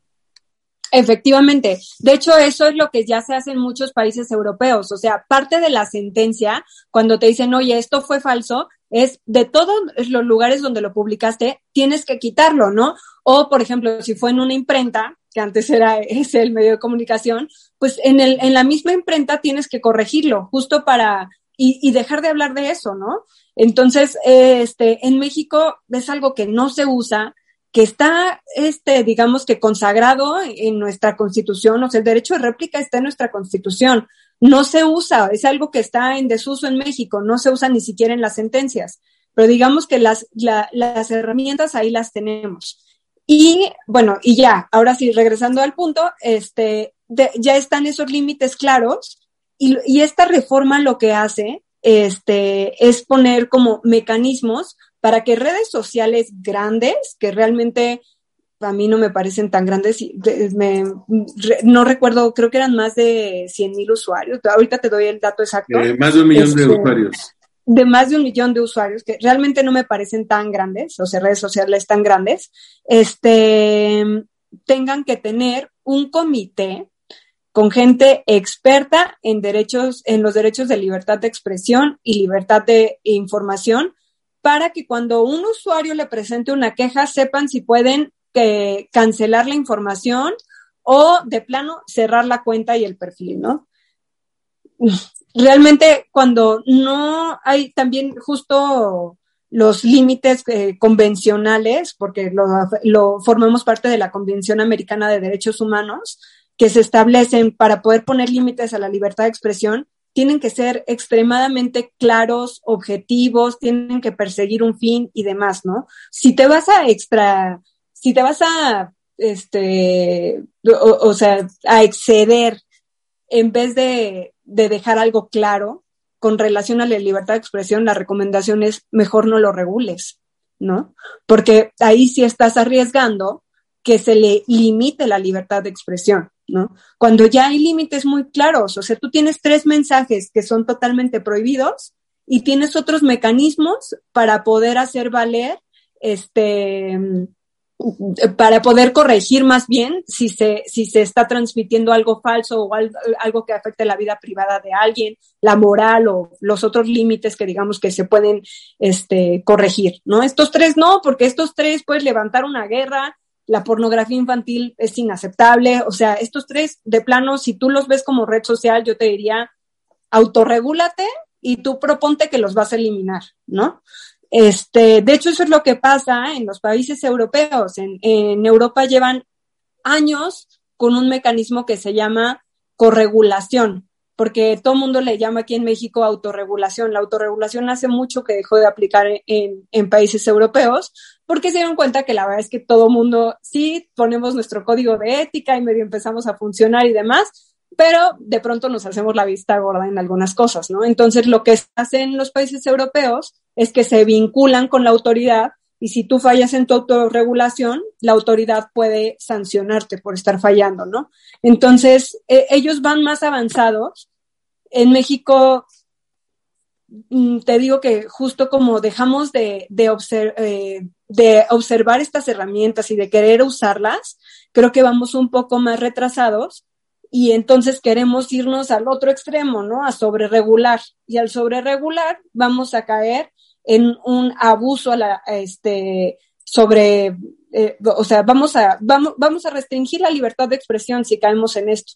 Efectivamente. De hecho, eso es lo que ya se hace en muchos países europeos. O sea, parte de la sentencia, cuando te dicen, oye, esto fue falso, es de todos los lugares donde lo publicaste, tienes que quitarlo, ¿no? O, por ejemplo, si fue en una imprenta, que antes era ese el medio de comunicación, pues en, el, en la misma imprenta tienes que corregirlo, justo para, y, dejar de hablar de eso, ¿no? Entonces, este, en México es algo que no se usa, que está, este, digamos que consagrado en nuestra constitución, o sea, el derecho de réplica está en nuestra constitución. No se usa, es algo que está en desuso en México, no se usa ni siquiera en las sentencias, pero digamos que las, las herramientas ahí las tenemos. Y bueno, y ya, ahora sí, regresando al punto, este, ya están esos límites claros y, y esta reforma lo que hace este, es poner como mecanismos para que redes sociales grandes, que realmente a mí no me parecen tan grandes, me, no recuerdo, creo que eran más de 100 mil usuarios, ahorita te doy el dato exacto. Eh, más de un millón de este, usuarios. De más de un millón de usuarios, que realmente no me parecen tan grandes, o sea, redes sociales tan grandes, este, tengan que tener un comité con gente experta en derechos, en los derechos de libertad de expresión y libertad de información, para que cuando un usuario le presente una queja sepan si pueden eh, cancelar la información o de plano cerrar la cuenta y el perfil, ¿no? Realmente cuando no hay también justo los límites eh, convencionales, porque lo, formamos parte de la Convención Americana de Derechos Humanos, que se establecen para poder poner límites a la libertad de expresión, tienen que ser extremadamente claros, objetivos, tienen que perseguir un fin y demás, ¿no? Si te vas a extra, si te vas a, este, o, sea, a exceder en vez de, de dejar algo claro con relación a la libertad de expresión, la recomendación es mejor no lo regules, ¿no? Porque ahí sí estás arriesgando que se le limite la libertad de expresión. ¿No? Cuando ya hay límites muy claros, o sea, tú tienes tres mensajes que son totalmente prohibidos y tienes otros mecanismos para poder hacer valer, este, para poder corregir más bien si se, si se está transmitiendo algo falso o algo, que afecte la vida privada de alguien, la moral o los otros límites que digamos que se pueden, este, corregir, ¿no? Estos tres no, porque estos tres puedes levantar una guerra, la pornografía infantil es inaceptable. O sea, estos tres, de plano, si tú los ves como red social, yo te diría, autorregúlate y tú proponte que los vas a eliminar, ¿no? Este, de hecho, eso es lo que pasa en los países europeos. En, Europa llevan años con un mecanismo que se llama corregulación, porque todo el mundo le llama aquí en México autorregulación. La autorregulación hace mucho que dejó de aplicar en países europeos, porque se dieron cuenta que la verdad es que todo mundo, sí, ponemos nuestro código de ética y medio empezamos a funcionar y demás, pero de pronto nos hacemos la vista gorda en algunas cosas, ¿no? Entonces, lo que hacen los países europeos es que se vinculan con la autoridad y si tú fallas en tu autorregulación, la autoridad puede sancionarte por estar fallando, ¿no? Entonces, eh, ellos van más avanzados. En México, te digo que justo como dejamos de, de, eh, de observar estas herramientas y de querer usarlas, creo que vamos un poco más retrasados y entonces queremos irnos al otro extremo, ¿no? A sobreregular. Y al sobreregular vamos a caer en un abuso a la, este, sobre, eh, o sea, vamos a, vamos, vamos a restringir la libertad de expresión si caemos en esto.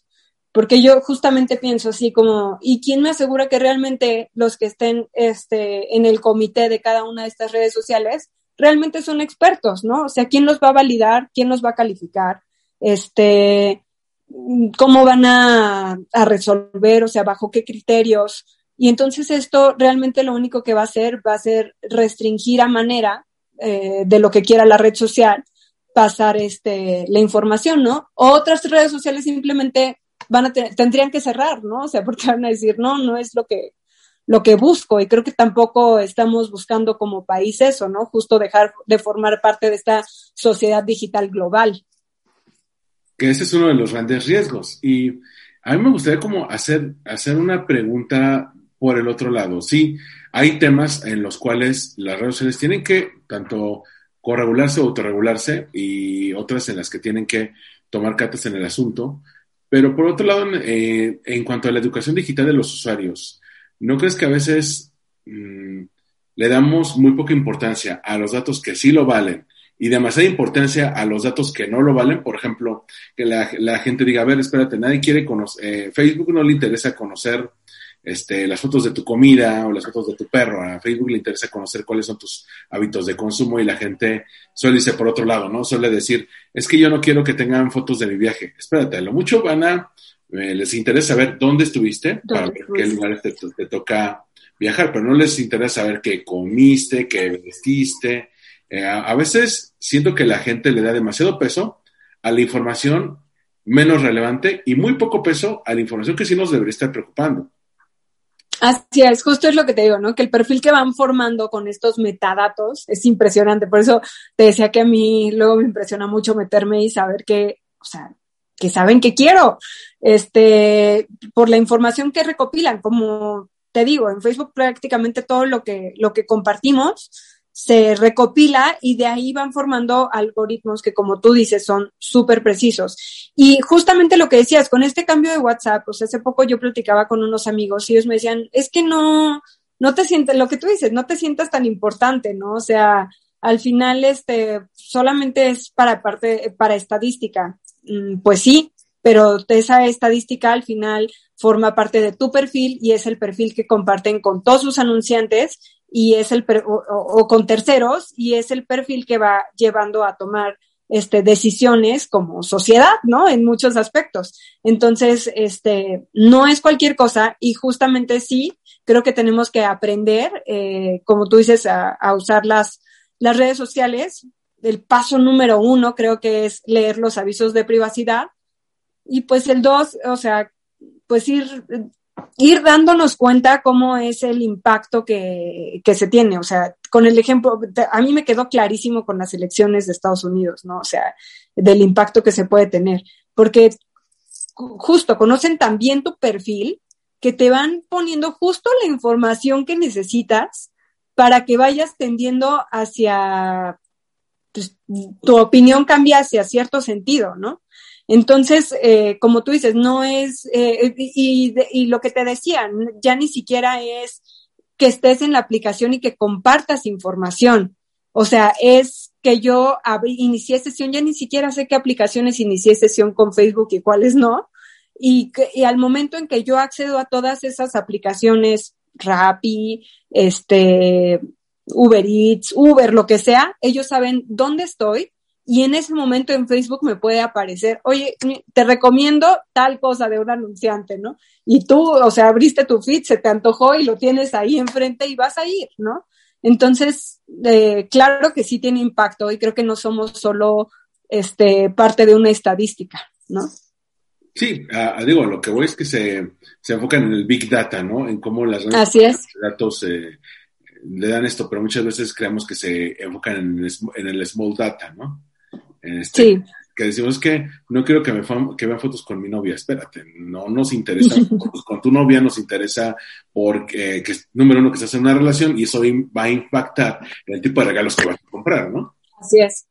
Porque yo justamente pienso así como, ¿y quién me asegura que realmente los que estén este, en el comité de cada una de estas redes sociales realmente son expertos, ¿no? O sea, ¿quién los va a validar? ¿Quién los va a calificar? Este, ¿cómo van a, a resolver? O sea, ¿bajo qué criterios? Y entonces esto realmente lo único que va a hacer va a ser restringir a manera eh, de lo que quiera la red social pasar este, la información, ¿no? Otras redes sociales simplemente van a tendrían que cerrar, ¿no? O sea, porque van a decir, no, no es lo que, lo que busco y creo que tampoco estamos buscando como país eso, ¿no? Justo dejar de formar parte de esta sociedad digital global. Que ese es uno de los grandes riesgos. Y a mí me gustaría como hacer, hacer una pregunta por el otro lado. Sí, hay temas en los cuales las redes sociales tienen que tanto corregularse o autorregularse y otras en las que tienen que tomar cartas en el asunto. Pero por otro lado, eh, en cuanto a la educación digital de los usuarios, ¿no crees que a veces mm, le damos muy poca importancia a los datos que sí lo valen y demasiada importancia a los datos que no lo valen? Por ejemplo, que la, gente diga, a ver, espérate, nadie quiere conocer, eh, Facebook no le interesa conocer este, las fotos de tu comida o las fotos de tu perro. A Facebook le interesa conocer cuáles son tus hábitos de consumo y la gente suele irse por otro lado, ¿no? Suele decir, es que yo no quiero que tengan fotos de mi viaje. Espérate, a lo mucho van a, eh, les interesa saber dónde estuviste para ver qué lugares te, te, toca viajar, pero no les interesa saber qué comiste, qué vestiste. Eh, a veces siento que la gente le da demasiado peso a la información menos relevante y muy poco peso a la información que sí nos debería estar preocupando. Así es, justo es lo que te digo, ¿no? Que el perfil que van formando con estos metadatos es impresionante. Por eso te decía que a mí luego me impresiona mucho meterme y saber que, o sea, que saben que quiero, este, por la información que recopilan. Como te digo, en Facebook prácticamente todo lo que, lo que compartimos se recopila y de ahí van formando algoritmos que, como tú dices, son súper precisos. Y justamente lo que decías, con este cambio de WhatsApp, pues hace poco yo platicaba con unos amigos y ellos me decían, es que no, no te sientes, lo que tú dices, no te sientas tan importante, ¿no? O sea, al final, este, solamente es para parte, para estadística. Mm, pues sí, pero esa estadística al final forma parte de tu perfil y es el perfil que comparten con todos sus anunciantes y es el o, con terceros y es el perfil que va llevando a tomar este, decisiones como sociedad, ¿no? En muchos aspectos. Entonces, este, no es cualquier cosa y justamente sí, creo que tenemos que aprender, eh, como tú dices, a, a, usar las, las redes sociales. El paso número uno creo que es leer los avisos de privacidad. Y pues el dos, o sea, pues ir ir dándonos cuenta cómo es el impacto que, que, se tiene. O sea, con el ejemplo, a mí me quedó clarísimo con las elecciones de Estados Unidos, ¿no? O sea, del impacto que se puede tener. Porque justo conocen también tu perfil, que te van poniendo justo la información que necesitas para que vayas tendiendo hacia, pues, tu opinión cambia hacia cierto sentido, ¿no? Entonces, eh, como tú dices, no es, eh, y, y, lo que te decía, ya ni siquiera es que estés en la aplicación y que compartas información. O sea, es que yo inicié sesión, ya ni siquiera sé qué aplicaciones inicié sesión con Facebook y cuáles no. Y, y al momento en que yo accedo a todas esas aplicaciones, Rappi, este, Uber Eats, Uber, lo que sea, ellos saben dónde estoy y en ese momento en Facebook me puede aparecer, oye, te recomiendo tal cosa de un anunciante, ¿no? Y tú, o sea, abriste tu feed, se te antojó y lo tienes ahí enfrente y vas a ir, ¿no? Entonces, eh, claro que sí tiene impacto y creo que no somos solo este, parte de una estadística, ¿no? Sí, digo, lo que voy es que se, se enfocan en el Big Data, ¿no? En cómo las Así es. datos eh, le dan esto, pero muchas veces creemos que se enfocan en, en el small data, ¿no? Este, sí. Que decimos que no quiero que, me que vean fotos con mi novia, espérate, no nos interesa fotos con tu novia, nos interesa porque, que, número uno, que estás en una relación y eso va a impactar el tipo de regalos que vas a comprar, ¿no? Así es.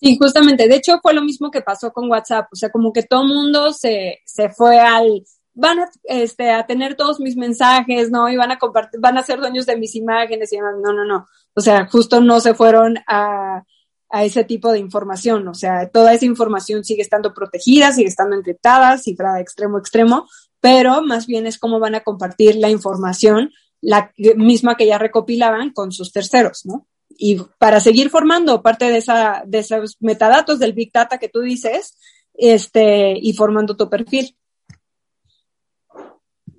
Sí, justamente. De hecho, fue lo mismo que pasó con WhatsApp. O sea, como que todo mundo se, se fue al, van a, este, a tener todos mis mensajes, ¿no? Y van a compartir, van a ser dueños de mis imágenes y demás. No, no, no. O sea, justo no se fueron a, a ese tipo de información. O sea, toda esa información sigue estando protegida, sigue estando encriptada, cifrada extremo a extremo, pero más bien es cómo van a compartir la información, la misma que ya recopilaban con sus terceros, ¿no? Y para seguir formando parte de esa, de esos metadatos del Big Data que tú dices, este, y formando tu perfil.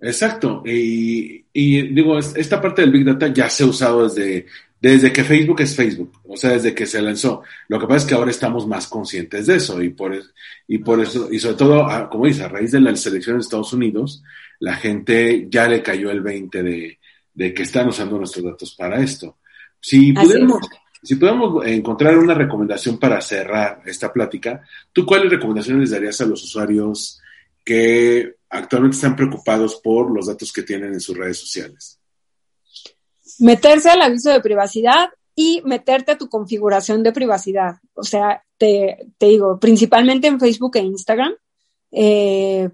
Exacto. Y, digo, esta parte del Big Data ya se ha usado desde, desde que Facebook es Facebook, o sea, desde que se lanzó. Lo que pasa es que ahora estamos más conscientes de eso y por, y por eso, y sobre todo, como dice, a raíz de la selección de Estados Unidos, la gente ya le cayó el 20 de, de que están usando nuestros datos para esto. Si podemos, si podemos encontrar una recomendación para cerrar esta plática, ¿tú cuáles recomendaciones les darías a los usuarios que actualmente están preocupados por los datos que tienen en sus redes sociales? Meterse al aviso de privacidad y meterte a tu configuración de privacidad. O sea, te, te digo, principalmente en Facebook e Instagram, eh,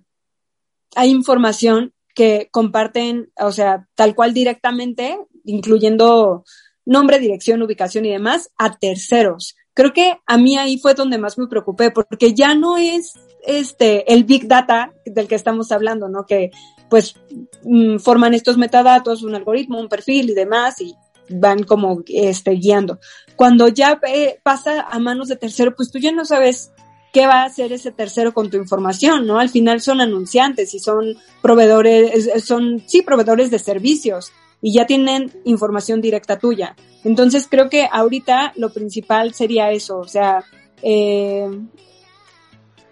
hay información que comparten, o sea, tal cual directamente, incluyendo nombre, dirección, ubicación y demás, a terceros. Creo que a mí ahí fue donde más me preocupé, porque ya no es este el big data del que estamos hablando, ¿no? Que pues mm, forman estos metadatos, un algoritmo, un perfil y demás, y van como este guiando. Cuando ya eh, pasa a manos de tercero, pues tú ya no sabes qué va a hacer ese tercero con tu información, ¿no? Al final son anunciantes y son proveedores, son, sí, proveedores de servicios y ya tienen información directa tuya. Entonces creo que ahorita lo principal sería eso, o sea, eh,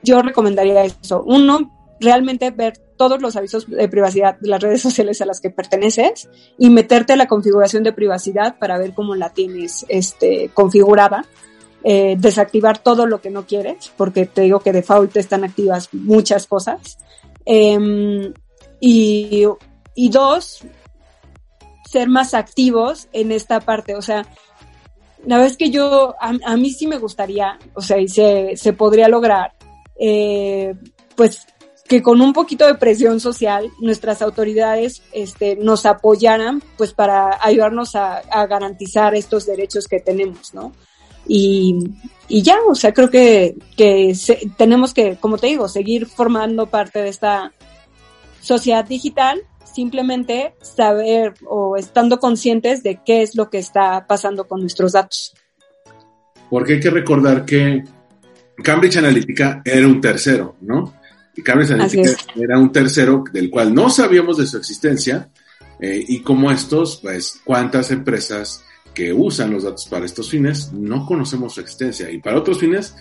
yo recomendaría eso. Uno, realmente ver todos los avisos de privacidad de las redes sociales a las que perteneces y meterte a la configuración de privacidad para ver cómo la tienes este, configurada. Eh, desactivar todo lo que no quieres, porque te digo que default están activas muchas cosas. Em, y, y dos, ser más activos en esta parte. O sea, la vez que yo, a, mí sí me gustaría, o sea, y se, se podría lograr, eh, pues que con un poquito de presión social nuestras autoridades este, nos apoyaran pues para ayudarnos a, garantizar estos derechos que tenemos, ¿no? Y, y ya, o sea, creo que, que tenemos que, como te digo, seguir formando parte de esta sociedad digital simplemente saber o estando conscientes de qué es lo que está pasando con nuestros datos. Porque hay que recordar que Cambridge Analytica era un tercero, ¿no? Y Analytica era un tercero del cual no sabíamos de su existencia eh, y como estos, pues, cuántas empresas que usan los datos para estos fines no conocemos su existencia y para otros fines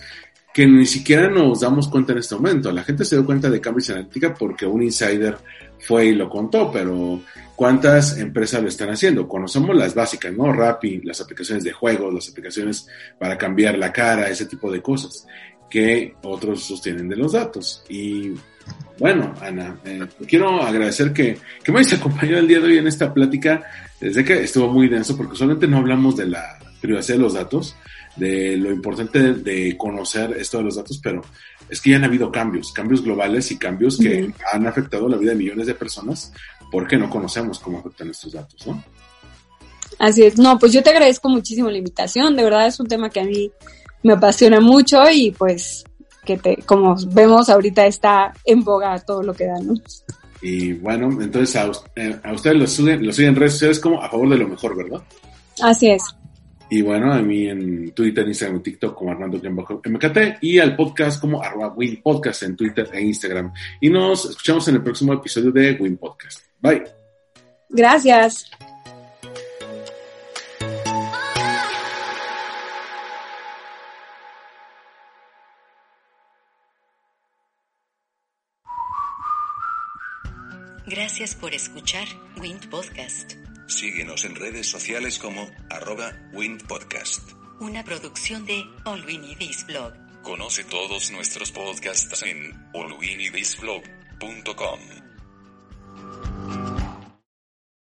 que ni siquiera nos damos cuenta en este momento. La gente se dio cuenta de Cambridge Analytica porque un insider fue y lo contó, pero ¿cuántas empresas lo están haciendo? Conocemos las básicas, ¿no? Rappi, las aplicaciones de juegos, las aplicaciones para cambiar la cara, ese tipo de cosas que otros sostienen de los datos. Y bueno, Ana, eh, quiero agradecer que, que me hayas acompañado el día de hoy en esta plática, desde que estuvo muy denso, porque solamente no hablamos de la privacidad de los datos, de lo importante de conocer esto de los datos, pero es que ya han habido cambios, cambios globales y cambios que han afectado la vida de millones de personas porque no conocemos cómo afectan estos datos, ¿no? Así es, no, pues yo te agradezco muchísimo la invitación, de verdad es un tema que a mí me apasiona mucho y pues que te, como vemos ahorita está en boga todo lo que da, ¿no? Y bueno, entonces a, eh, ustedes lo siguen, lo siguen en redes sociales como a favor de lo mejor, ¿verdad? Así es. Y bueno, a mí en Twitter, Instagram y TikTok como Armando MKT y al podcast como arroba Win Podcast en Twitter e Instagram. Y nos escuchamos en el próximo episodio de Win Podcast. Bye. Gracias. Gracias por escuchar Wind Podcast. Síguenos en redes sociales como arroba windpodcast. Una producción de This Blog. Conoce todos nuestros podcasts en allwinidisblog.com.